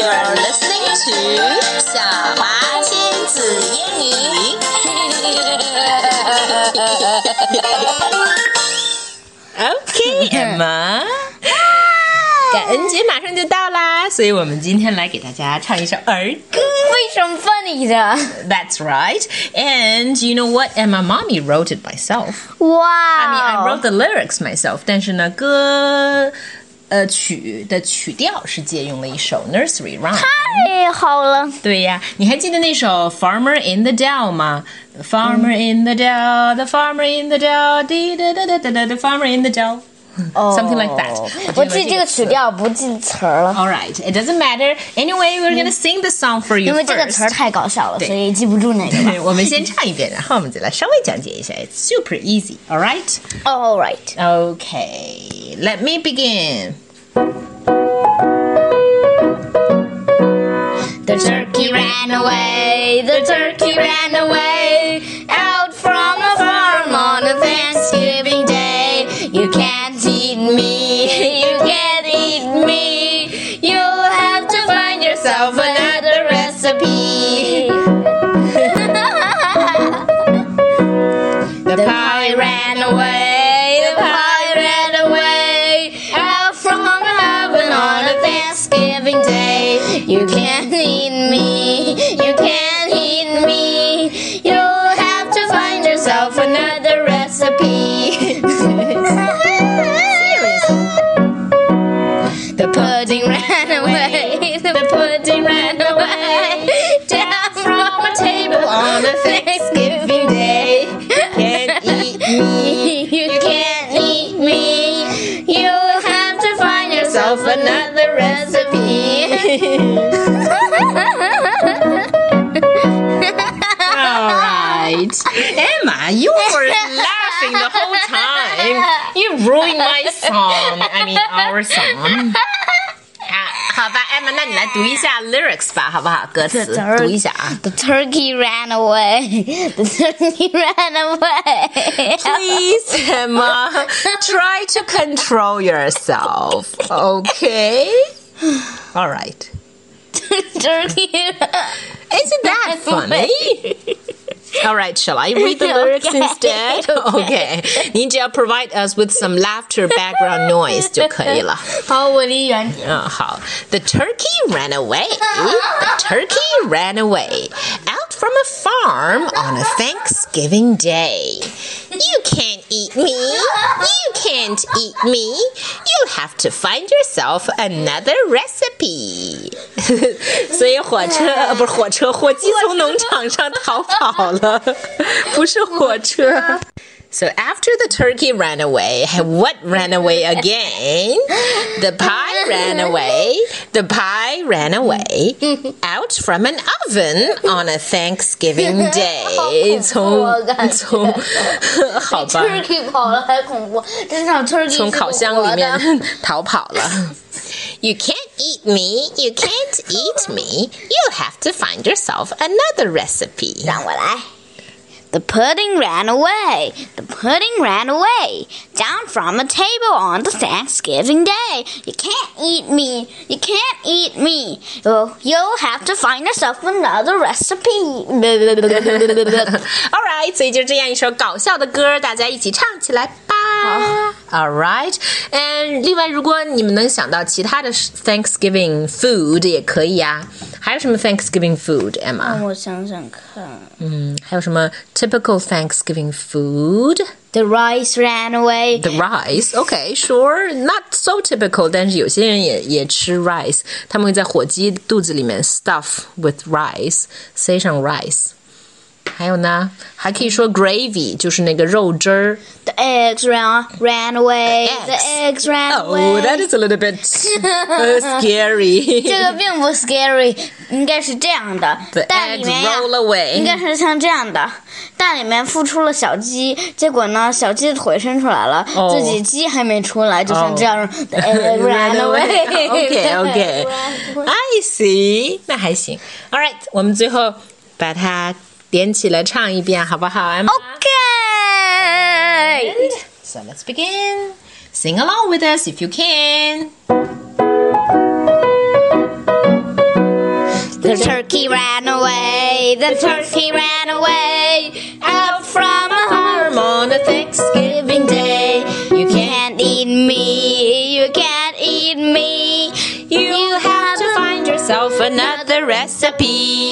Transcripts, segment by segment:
You're listening to 晓华亲子英语。okay, Emma. 感恩节马上就到啦，所以我们今天来给大家唱一首儿歌。为什么放你的？That's right. And you know what? And my mommy wrote it myself. Wow. I mean, I wrote the lyrics myself. 但是呢，歌。呃曲的曲调是借用了一首 nursery rhyme。太好了，对呀，你还记得那首《Farmer in the Dell》吗？The farmer in the dell, the farmer in the dell, dee da da da da da, the farmer in the dell. Something like that. 我记这个曲调，不记词儿了， All right, it doesn't matter. Anyway, we're gonna sing the song for you 因为这个 first. 词儿太搞笑了，对所以记不住哪个吧。我们先唱一遍，然后我们再来稍微讲解一下。It's super easy. All right. All right， Okay, let me begin. The turkey ran away, the turkey ran away out from a farm on a Thanksgiving day. You can't eat me, you can't eat me. You'll have to find yourself another recipe. Pudding ran away, the pudding ran away down from a table on a Thanksgiving day. Can't eat me. You can't eat me. You'll have to find yourself another recipe. All right. Emma, you were laughing the whole time. You ruined my song. I mean, our song. 啊，好吧，Emma，那你来读一下 lyrics 吧，好不好？歌词读一下啊。 The turkey ran away. The turkey ran away. Please, Emma, try to control yourself. Okay? All right. turkey. Isn't that funny? All right, shall I read the lyrics Okay, instead? okay. Okay. 您只要 provide us with some laughter background noise 就可以了。好，我离远点。嗯，好。The turkey ran away. The turkey ran away out from a farm on a Thanksgiving day. You can't eat me. You can't eat me. You'll have to find yourself another recipe. 所以火车呃不是火车，火鸡从农场上逃跑了，不是火车。 So after the turkey ran away, what ran away again? The pie ran away. The pie ran away out from an oven on a Thanksgiving day. 从我感觉从好吧， turkey 跑了还恐怖，真场 turkey 从烤箱里是活的面逃跑了。You can't eat me. You can't eat me. You'll have to find yourself another recipe. 让我来。 The pudding ran away. The pudding ran away down from a table on the Thanksgiving day. You can't eat me. You can't eat me. You'll, you'll have to find yourself another recipe. All right，所以就这样一首搞笑的歌，大家一起唱起来吧。All right，嗯，另外，如果你们能想到其他的 Thanksgiving food 也可以啊。 还有什么 Thanksgiving food，Emma？我想想看。嗯，还有什么 typical Thanksgiving food？ The rice ran away. The rice, okay, sure, not so typical. 但是有些人也也吃 rice，他们会在火鸡肚子里面 stuff with rice，塞上 rice。 还有呢，还可以说 gravy，就是那个肉汁儿。 The eggs ran ran away. The Eggs. eggs ran Oh, away. that is a little bit uh, scary. 这个并不 scary，应该是这样的 The，蛋里 eggs 面呀 roll away. 应该是像这样的，蛋里面孵出了小鸡，结果呢，小鸡的腿伸出来了，哦自己鸡还没出来，就像哦这样、The egg ran away。 okay, okay. I see. 那还行。All right，我们最后把它 连起来唱一遍，好不好，Emma？ Okay. So let's begin. Sing along with us if you can. The turkey ran away. The turkey ran away out from a farm on a Thanksgiving day. You can't eat me. You can't eat me. You have to find yourself another recipe.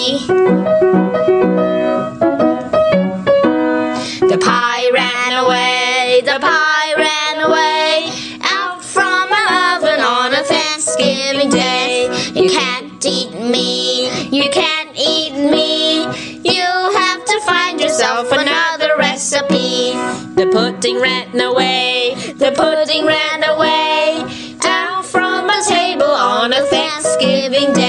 Ran away. The pie ran away out from an oven on a Thanksgiving day. You can't eat me. You can't eat me. You have to find yourself another recipe. The pudding ran away. The pudding ran away down from a table on a Thanksgiving day.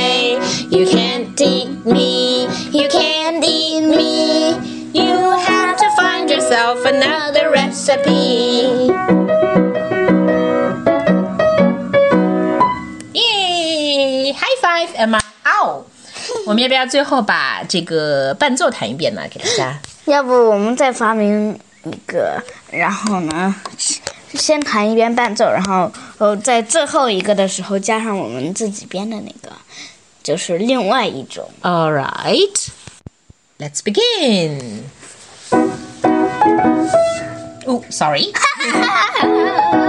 yourself another recipe. 耶！High five, Emma! Ow! 我们要不要最后把这个伴奏弹一遍呢？给大家。要不我们再发明一个，然后呢，先弹一遍伴奏，然后呃，在最后一个的时候加上我们自己编的那个，就是另外一种。 All right, let's begin. Oh, sorry.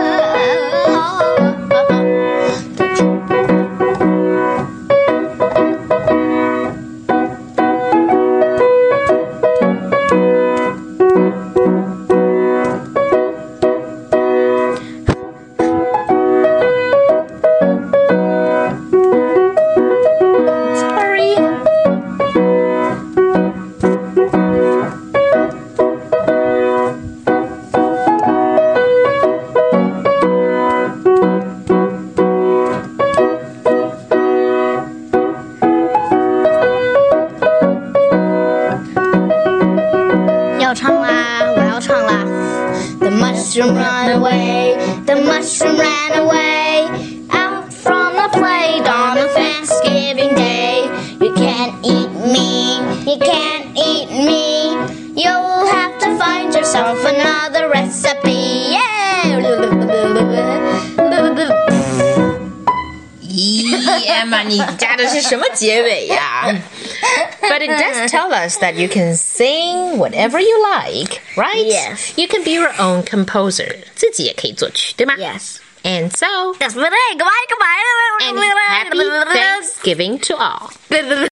The mushroom ran away, the mushroom ran away out from the plate on a Thanksgiving day. You can't eat me, you can't eat me. You'll have to find yourself another recipe. Yeah. 咦，Emma，你加的是什么结尾呀 ？But it does tell us that you can sing whatever you like, right? Yes. You can be your own composer，自己也可以作曲，对吗 Yes. And so, Yes, but hey, goodbye, goodbye. and happy Thanksgiving to all.